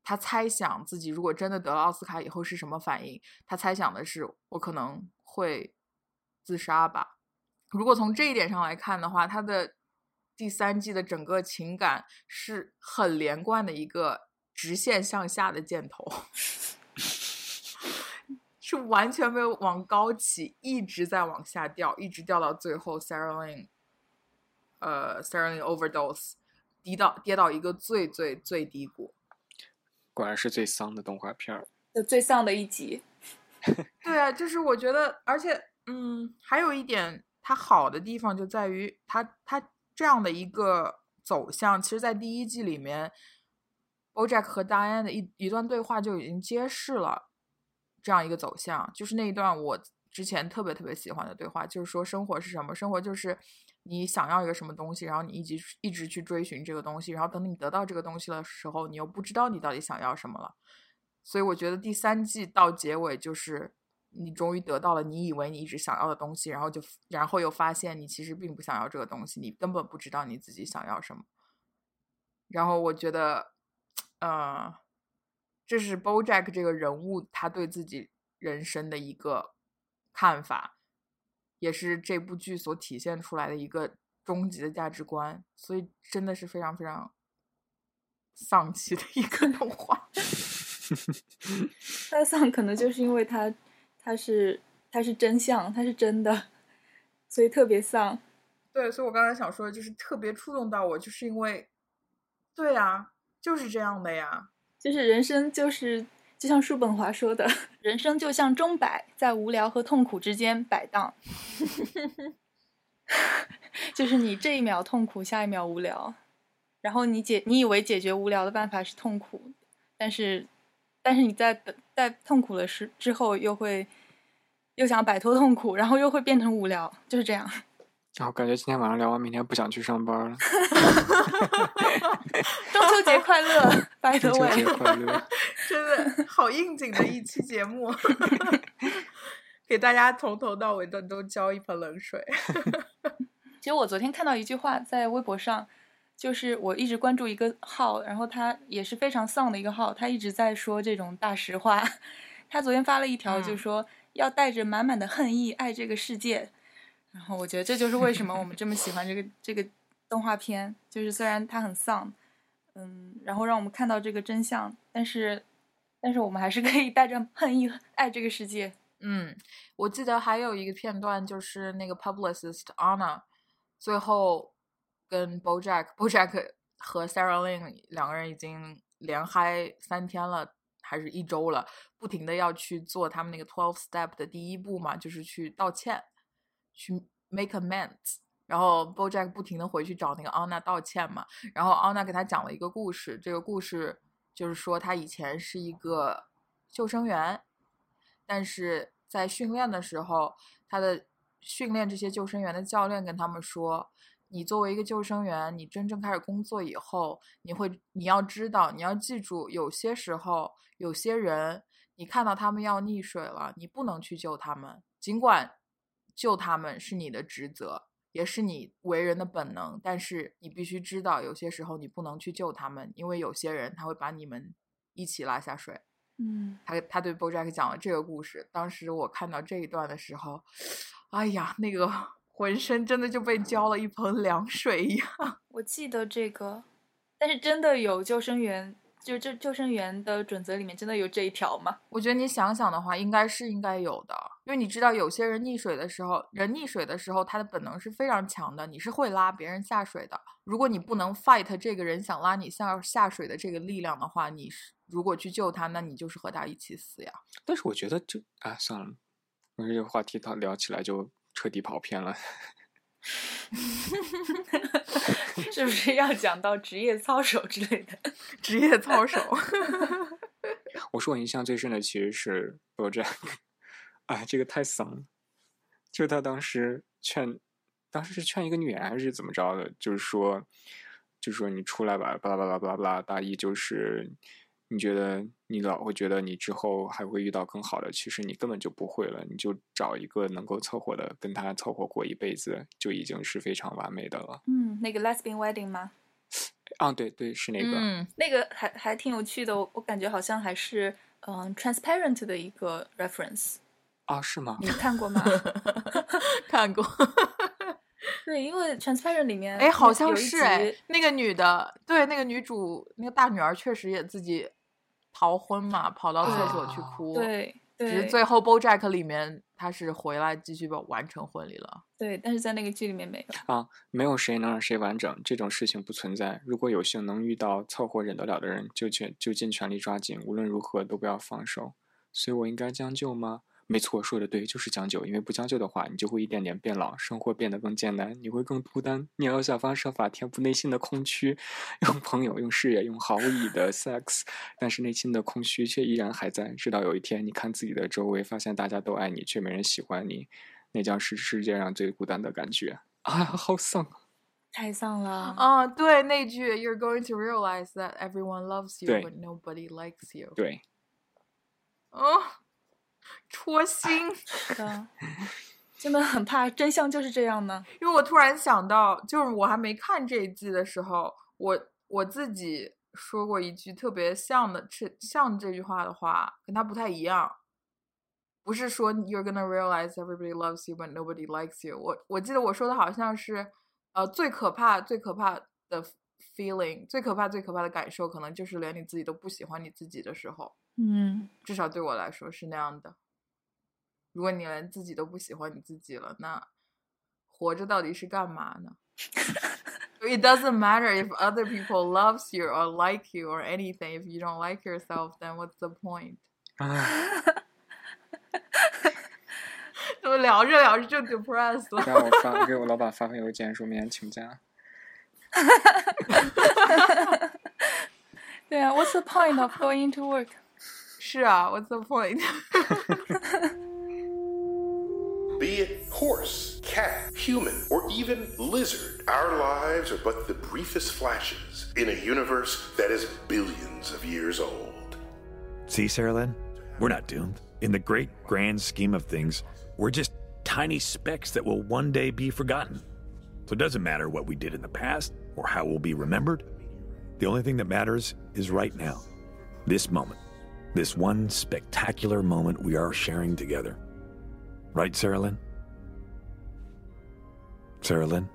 他猜想自己如果真的得了奥斯卡以后是什么反应？他猜想的是我可能会自杀吧。如果从这一点上来看的话，他的第三季的整个情感是很连贯的一个直线向下的箭头，*laughs* 是完全没有往高起，一直在往下掉，一直掉到最后，Sarah Lynn，呃 Lynn overdose，跌到跌到一个最最最低谷。果然是最丧的动画片儿。就最丧的一集。*laughs* 对啊，就是我觉得，而且，嗯，还有一点它好的地方就在于它它这样的一个走向，其实，在第一季里面，BoJack 和 Diane 的一一段对话就已经揭示了这样一个走向，就是那一段我之前特别特别喜欢的对话，就是说生活是什么？生活就是你想要一个什么东西，然后你一直一直去追寻这个东西，然后等你得到这个东西的时候，你又不知道你到底想要什么了。所以我觉得第三季到结尾就是你终于得到了你以为你一直想要的东西，然后就然后又发现你其实并不想要这个东西，你根本不知道你自己想要什么。然后我觉得，呃，这是 BoJack 这个人物他对自己人生的一个看法，也是这部剧所体现出来的一个终极的价值观。所以真的是非常非常丧气的一个动画。*laughs* 他的丧可能就是因为他他是他是真相，他是真的，所以特别丧。对，所以我刚才想说的就是特别触动到我，就是因为，对啊，就是这样的呀。就是人生就是就像叔本华说的，*laughs* 人生就像钟摆，在无聊和痛苦之间摆荡。*laughs* 就是你这一秒痛苦，下一秒无聊，然后你解你以为解决无聊的办法是痛苦，但是但是你在等在痛苦的时之后又会又想摆脱痛苦，然后又会变成无聊，就是这样。然后感觉今天晚上聊完，明天不想去上班了。*laughs* 中秋节快乐，*laughs* by the 中秋节。快乐！真的好应景的一期节目，*laughs* 给大家从头到尾的都浇一盆冷水。其实我昨天看到一句话在微博上，就是我一直关注一个号，然后他也是非常丧的一个号，他一直在说这种大实话。他昨天发了一条，就嗯说要带着满满的恨意爱这个世界。然后我觉得这就是为什么我们这么喜欢这个 *laughs* 这个动画片，就是虽然它很丧，嗯，然后让我们看到这个真相，但是但是我们还是可以带着恨意爱这个世界。嗯，我记得还有一个片段，就是那个 publicist Anna 最后跟 BoJack *laughs* BoJack 和 Sarah Lynn 两个人已经连嗨三天了，还是一周了，不停的要去做他们那个 twelve step 的第一步嘛，就是去道歉，去 make amends。然后 BoJack 不停的回去找那个 Anna 道歉嘛，然后 Anna 给他讲了一个故事，这个故事就是说他以前是一个救生员，但是在训练的时候，他的训练这些救生员的教练跟他们说，你作为一个救生员，你真正开始工作以后，你会你要知道，你要记住，有些时候有些人，你看到他们要溺水了，你不能去救他们，尽管救他们是你的职责。也是你为人的本能，但是你必须知道，有些时候你不能去救他们，因为有些人他会把你们一起拉下水。嗯，他他对 BoJack 讲了这个故事。当时我看到这一段的时候，哎呀，那个 *laughs* 浑身真的就被浇了一盆凉水一样。我记得这个，但是真的有救生员，就救救生员的准则里面真的有这一条吗？我觉得你想想的话，应该是应该有的，因为你知道有些人溺水的时候，人溺水的时候，他的本能是非常强的，你是会拉别人下水的。如果你不能 fight 这个人想拉你下下水的这个力量的话，你是如果去救他，那你就是和他一起死呀。但是我觉得就啊，算了，我这个话题他聊起来就彻底跑偏了。*laughs* *laughs* 是不是要讲到职业操守之类的？*laughs* 职业操守，*laughs* 我说我印象最深的其实是 BoJack，哎，这个太丧了。就他当时劝，当时是劝一个女人还是怎么着的？就是说，就是说你出来吧，巴拉巴拉巴拉巴拉，大意就是你觉得你老会觉得你之后还会遇到更好的，其实你根本就不会了。你就找一个能够凑合的，跟他凑合过一辈子，就已经是非常完美的了。嗯，那个 lesbian wedding 吗？*sniffs* 啊，对对，是那个。嗯，那个还还挺有趣的，我我感觉好像还是嗯、transparent 的一个 reference，啊，是吗？你看过吗？*laughs* 看过。*laughs* 对，因为 transparent 里面哎，好像是哎，那个女的，对，那个女主，那个大女儿确实也自己逃婚嘛，跑到厕所去啊哭。，对只是最后 BoJack 里面他是回来继续把完成婚礼了。对，但是在那个剧里面没有。啊，没有谁能让谁完整，这种事情不存在。如果有幸能遇到凑合忍得了的人，就全就尽全力抓紧，无论如何都不要放手。所以我应该将就吗？没错，说的对，就是将就。因为不将就的话，你就会一点点变老，生活变得更艰难，你会更孤单。你要想方设法填补内心的空虚，用朋友、用事业、用毫无意义的 sex，但是内心的空虚却依然还在。直到有一天，你看自己的周围，发现大家都爱你，却没人喜欢你，那将是世界上最孤单的感觉。啊，好丧啊！太丧了，啊，对，那句 "You're going to realize that everyone loves you, but nobody likes you"。对，哦，戳心。*laughs* 真的很怕真相就是这样呢。因为我突然想到，就是我还没看这一季的时候，我我自己说过一句特别像的，是像这句话的话，跟他不太一样。不是说 you're gonna realize everybody loves you but nobody likes you 我。我记得我说的好像是，呃，最可怕、最可怕的 feeling，最可怕、最可怕的感受，可能就是连你自己都不喜欢你自己的时候。嗯，至少对我来说是那样的。如果你连自己都不喜欢你自己了，那活着到底是干嘛呢？It doesn't matter if other people loves you or like you or anything. If you don't like yourself, then what's the point？啊，怎么聊着聊着就 depressed *laughs* *laughs* 了？让我发给我老板发封邮件说明天请假。对啊，What's the point of going to work？是啊，What's the point？ *laughs* Be it horse, cat, human, or even lizard, our lives are but the briefest flashes in a universe that is billions of years old. See, Sarah Lynn? We're not doomed. In the great grand scheme of things, we're just tiny specks that will one day be forgotten. So it doesn't matter what we did in the past or how we'll be remembered. The only thing that matters is right now. This moment. This one spectacular moment we are sharing together. Right, Sarah Lynn? Sarah Lynn?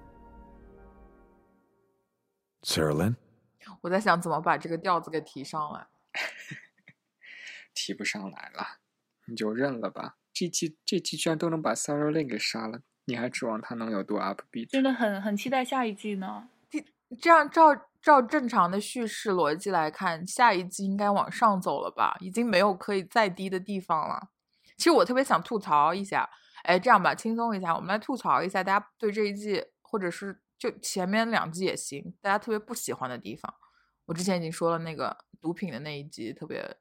Sarah Lynn? 我在想怎么把这个调子给提上来。*laughs* 提不上来了，你就认了吧。这季这季居然都能把 Sarah Lynn 给杀了，你还指望他能有多 upbeat？真的很很期待下一季呢。这样照照正常的叙事逻辑来看，下一季应该往上走了吧？已经没有可以再低的地方了。其实我特别想吐槽一下，哎，这样吧，轻松一下，我们来吐槽一下大家对这一季，或者是就前面两季也行，大家特别不喜欢的地方。我之前已经说了，那个毒品的那一集特别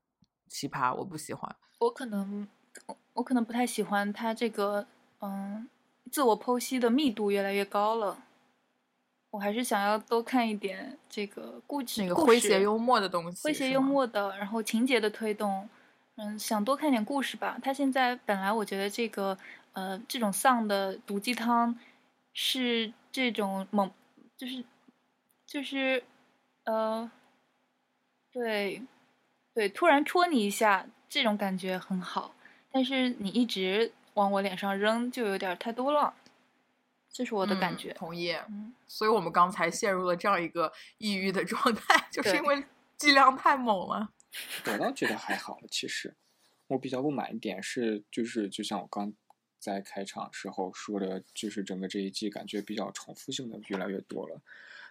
奇葩，我不喜欢。我可能我我可能不太喜欢他这个嗯自我剖析的密度越来越高了。我还是想要多看一点这个故事，那个诙谐幽默的东西，诙谐幽默的，然后情节的推动，嗯，想多看点故事吧。他现在本来我觉得这个呃这种丧的毒鸡汤是这种猛，就是就是呃对对，突然戳你一下，这种感觉很好。但是你一直往我脸上扔，就有点太多了，这是我的感嗯觉。同意。嗯所以我们刚才陷入了这样一个抑郁的状态，*laughs* 就是因为剂量太猛了。我倒觉得还好，其实我比较不满一点是，就是就像我刚在开场时候说的，就是整个这一季感觉比较重复性的越来越多了。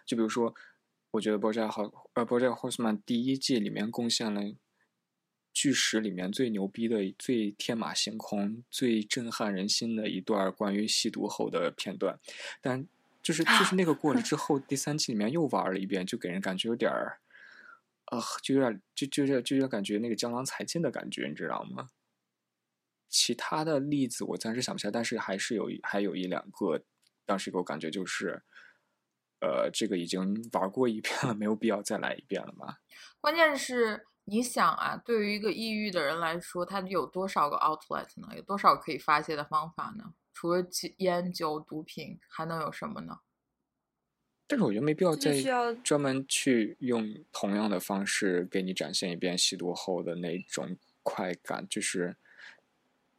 就比如说，我觉得《BoJack 好呃《BoJack Horseman》第一季里面贡献了剧史里面最牛逼的、最天马行空、最震撼人心的一段关于吸毒后的片段，但就是就是那个过了之后，第三季里面又玩了一遍，就给人感觉有点儿。呃，就有点就就有点就有感觉那个江郎才尽的感觉，你知道吗？其他的例子我暂时想不起来，但是还是有还有一两个，当时给我感觉就是，呃，这个已经玩过一遍了，没有必要再来一遍了吧？关键是你想啊，对于一个抑郁的人来说，他有多少个 outlet 呢？有多少可以发泄的方法呢？除了吸烟酒、毒品，还能有什么呢？但是我觉得没必要再专门去用同样的方式给你展现一遍吸毒后的那种快感，就是，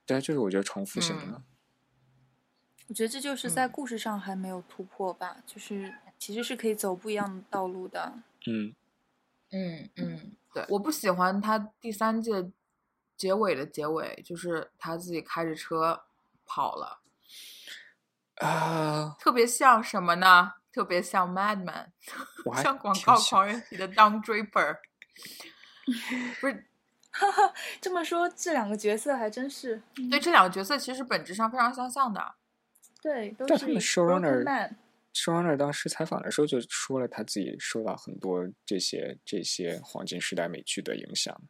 对，就是我觉得重复性的。嗯我觉得这就是在嗯故事上还没有突破吧，就是其实是可以走不一样的道路的。嗯，嗯嗯，对，我不喜欢他第三季的结尾的结尾，就是他自己开着车跑了，啊，特别像什么呢？特别像 Madman，*laughs* 像广告狂人里的 Don Draper，*laughs* 不是这么说，这两个角色还真是对这两个角色其实本质上非常相像的。对，都是但他们 showrunner showrunner 当时采访的时候就说了，他自己受到很多这些这些黄金时代美剧的影响，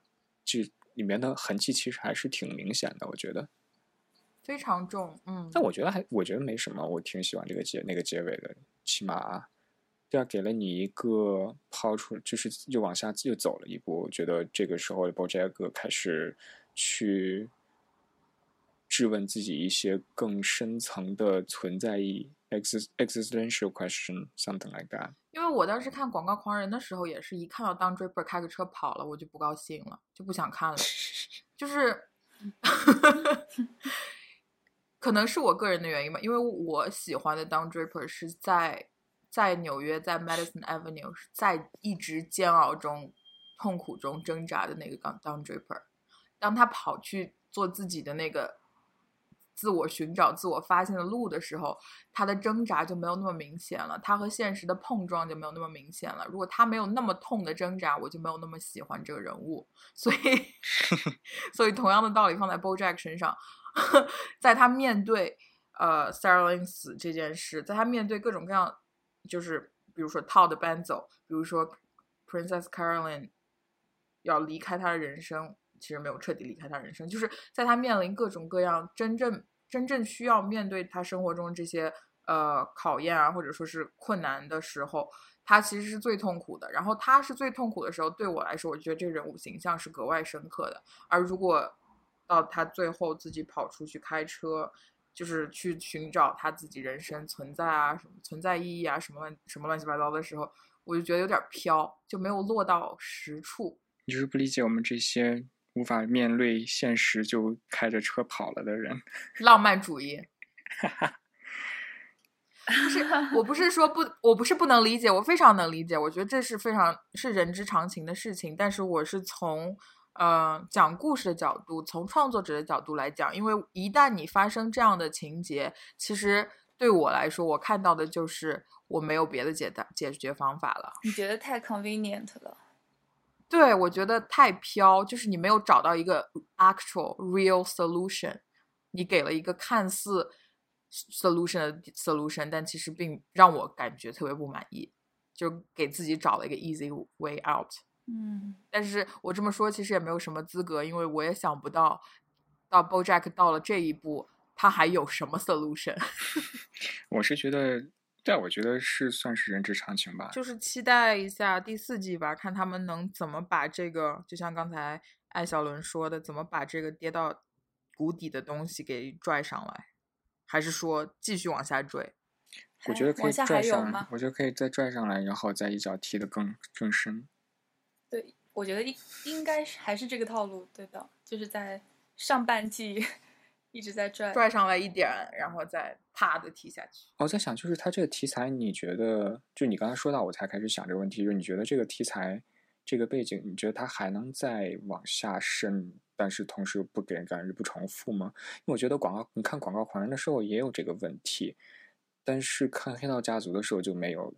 这里面的痕迹其实还是挺明显的，我觉得。非常重，嗯，但我觉得还我觉得没什么，我挺喜欢这个结那个结尾的，起码这样给了你一个抛出，就是又往下又走了一步。我觉得这个时候 BoJack 开始去质问自己一些更深层的存在意义 （exist existential question something like that）。因为我当时看《广告狂人》的时候，也是一看到 Don Draper 开个车跑了，我就不高兴了，就不想看了。*laughs* 就是，*laughs* 可能是我个人的原因吧，因为我喜欢的 Don Draper 是在在纽约，在 Madison Avenue，是在一直煎熬中、痛苦中挣扎的那个 Don Draper。当他跑去做自己的那个自我寻找、自我发现的路的时候，他的挣扎就没有那么明显了，他和现实的碰撞就没有那么明显了。如果他没有那么痛的挣扎，我就没有那么喜欢这个人物。所以，*laughs* 所以同样的道理放在 BoJack 身上，*laughs* 在他面对呃 Sarah Lynn 死这件事，在他面对各种各样，就是比如说 Todd 搬走，比如说 Princess Caroline 要离开他的人生，其实没有彻底离开他人生，就是在他面临各种各样真正真正需要面对他生活中这些呃考验啊，或者说是困难的时候，他其实是最痛苦的。然后他是最痛苦的时候，对我来说，我觉得这个人物形象是格外深刻的。而如果到他最后自己跑出去开车，就是去寻找他自己人生存在啊、什么存在意义啊、什么乱什么乱七八糟的时候，我就觉得有点飘，就没有落到实处。你就是不理解我们这些无法面对现实就开着车跑了的人。*laughs* 浪漫主义。不是，我不是说不，我不是不能理解，我非常能理解，我觉得这是非常是人之常情的事情。但是我是从呃讲故事的角度，从创作者的角度来讲，因为一旦你发生这样的情节，其实对我来说，我看到的就是我没有别的解答解决方法了。你觉得太 convenient 了？对，我觉得太飘，就是你没有找到一个 actual real solution，你给了一个看似 solution 的 solution，但其实并让我感觉特别不满意，就给自己找了一个 easy way out。嗯，但是我这么说其实也没有什么资格，因为我也想不到到 BoJack 到了这一步，他还有什么 solution？*laughs* *laughs* 我是觉得，对，我觉得是算是人之常情吧。就是期待一下第四季吧，看他们能怎么把这个，就像刚才艾小伦说的，怎么把这个跌到谷底的东西给拽上来，还是说继续往下坠？我觉得可以拽上？我觉得可以再拽上来，然后再一脚踢得更更深。对，我觉得应应该是还是这个套路，对的，就是在上半季一直在拽。拽上来一点，然后再啪的踢下去。我在想，就是它这个题材，你觉得，就你刚才说到，我才开始想这个问题，就是你觉得这个题材、这个背景，你觉得它还能再往下深，但是同时又不给人感觉不重复吗？因为我觉得广告，你看《广告狂人》的时候也有这个问题，但是看《黑道家族》的时候就没有。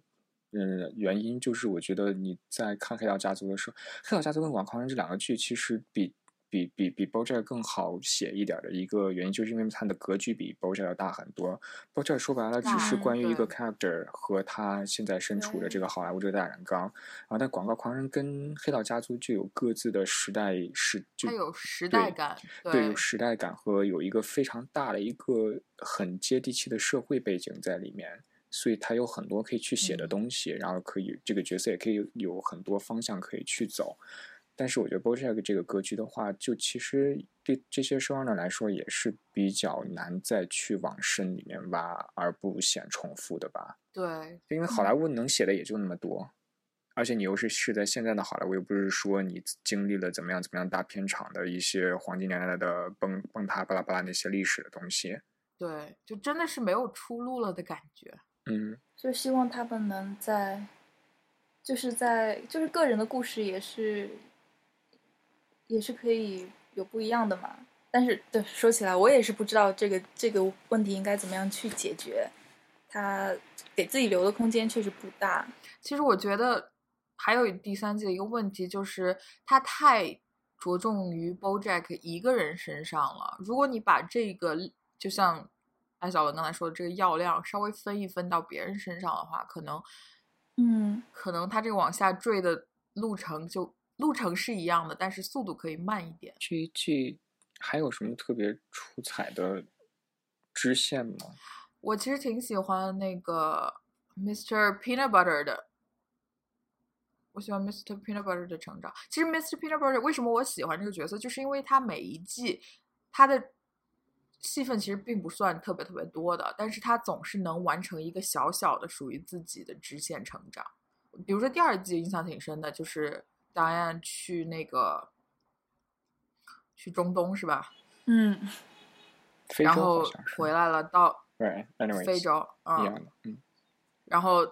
嗯，原因就是我觉得你在看《黑道家族》的时候，《黑道家族》跟《广告狂人》这两个剧其实比比比比 BoJack 更好写一点儿的一个原因，就是因为它的格局比 BoJack 要大很多。BoJack 说白了只是关于一个 character 和他现在身处的这个好莱坞这个大染缸，然后但《广告狂人》跟《黑道家族》就有各自的时代时，就它有时代感，对，有时代感和有一个非常大的一个很接地气的社会背景在里面，所以它有很多可以去写的嗯东西，然后可以这个角色也可以有有很多方向可以去走。但是我觉得 BoJack 这个格局的话，就其实对这些 showrunner 来说也是比较难再去往深里面挖，而不显重复的吧。对因为好莱坞能写的也就那么多，而且你又是是在现在的好莱坞，又不是说你经历了怎么样怎么样大片场的一些黄金年代的崩崩塌巴拉巴拉那些历史的东西。对，就真的是没有出路了的感觉。嗯，就希望他们能在，就是在就是个人的故事也是，也是可以有不一样的嘛。但是对说起来，我也是不知道这个这个问题应该怎么样去解决。他给自己留的空间确实不大。其实我觉得还有第三季的一个问题就是，他太着重于 BoJack 一个人身上了。如果你把这个就像艾小文刚才说的这个药量稍微分一分到别人身上的话，可能嗯，可能他这个往下坠的路程就路程是一样的，但是速度可以慢一点。这一季还有什么特别出彩的支线吗？我其实挺喜欢那个 Mr. Peanut Butter 的，我喜欢 Mr. Peanut Butter 的成长。其实 Mr. Peanut Butter 为什么我喜欢这个角色，就是因为他每一季他的戏份其实并不算特别特别多的，但是他总是能完成一个小小的属于自己的支线成长。比如说第二季印象挺深的，就是 Diane 去那个去中东是吧？嗯，非洲然后好像是回来了到对非洲，嗯，然后，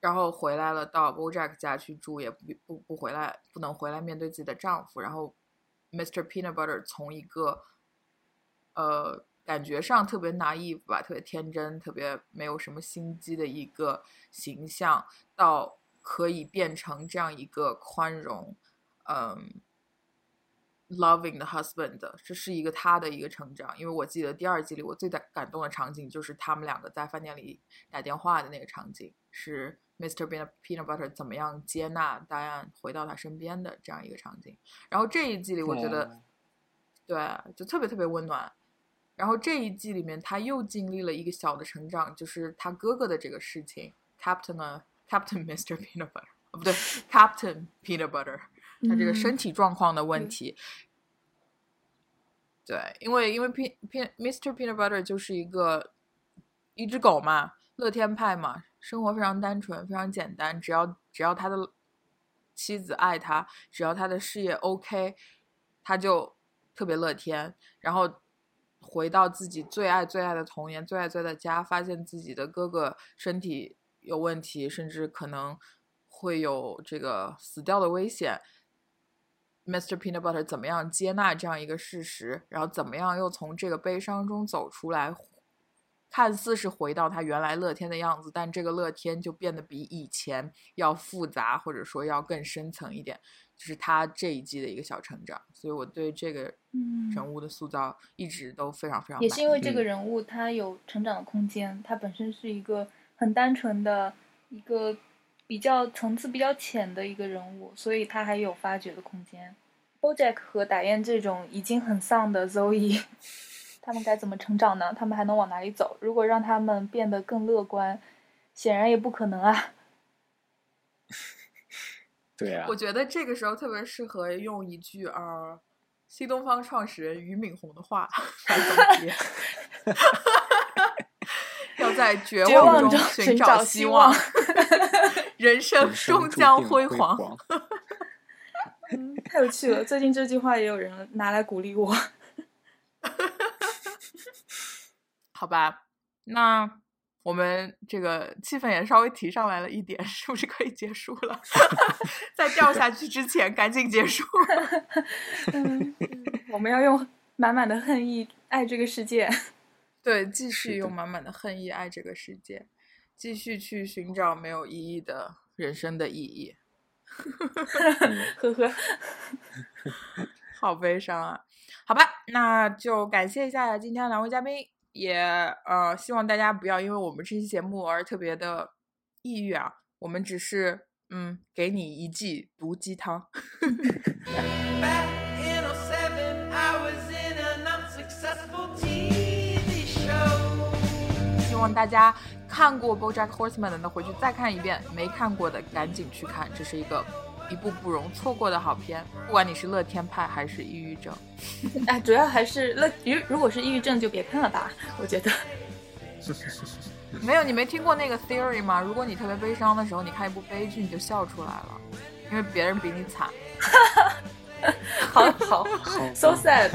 然后回来了，到 BoJack 家去住，也不不不回来，不能回来面对自己的丈夫。然后，Mr. Peanut Butter 从一个呃感觉上特别 naive 吧，特别天真，特别没有什么心机的一个形象，到可以变成这样一个宽容，嗯。loving 的 husband，这是一个他的一个成长。因为我记得第二季里我最感感动的场景就是他们两个在饭店里打电话的那个场景，是 Mr. Peanut Butter 怎么样接纳 Diane 回到他身边的这样一个场景。然后这一季里，我觉得、哦对，就特别特别温暖。然后这一季里面，他又经历了一个小的成长，就是他哥哥的这个事情，Captain 啊，Captain *laughs* Mr. Peanut Butter，哦不对，*laughs* Captain Peanut Butter。他这个身体状况的问对题。对，因为因为 P P Mr. Peanut Butter 就是一个一只狗嘛，乐天派嘛，生活非常单纯，非常简单，只要只要他的妻子爱他，只要他的事业 OK，他就特别乐天。然后回到自己最爱最爱的童年，最爱最爱的家，发现自己的哥哥身体有问题，甚至可能会有这个死掉的危险。Mr. Peanut Butter 怎么样接纳这样一个事实，然后怎么样又从这个悲伤中走出来，看似是回到他原来乐天的样子，但这个乐天就变得比以前要复杂，或者说要更深层一点，就是他这一季的一个小成长。所以我对这个嗯人物的塑造一直都非常非常也是因为这个人物他有成长的空间，他本身是一个很单纯的一个比较层次比较浅的一个人物，所以他还有发掘的空间。BoJack 和打雁这种已经很丧的 Zoe，*laughs* 他们该怎么成长呢？他们还能往哪里走？如果让他们变得更乐观，显然也不可能啊。对啊我，觉得这个时候特别适合用一句呃，新东方创始人俞敏洪的话来总结：要在绝绝望中中寻寻找希希望 *laughs* 人生终将辉。煌。*laughs* 嗯，太有趣了！最近这句话也有人拿来鼓励我。*laughs* 好吧，那我们这个气氛也稍微提上来了一点，*laughs* 是不是可以结束了？*laughs* 在掉下去之前，赶紧结束。*laughs* 嗯，我们要用满满的恨意爱这个世界。对，继续用满满的恨意爱这个世界，继续去寻找没有意义的人生的意义。呵呵，好悲伤啊！好吧，那就感谢一下今天两位嘉宾，也呃希望大家不要因为我们这期节目而特别的抑郁啊，我们只是嗯给你一剂毒鸡汤。Back in 07, I was in an unsuccessful TV show. 希望大家看过《BoJack Horseman》的，回去再看一遍；没看过的，赶紧去看，这是一个一部不容错过的好片。不管你是乐天派还是抑郁症，*laughs* 哎，主要还是乐，如如果是抑郁症就别看了吧，我觉得。*laughs* 没有你没听过那个 theory 吗？如果你特别悲伤的时候，你看一部悲剧，你就笑出来了，因为别人比你惨。*laughs* 好好好，so sad。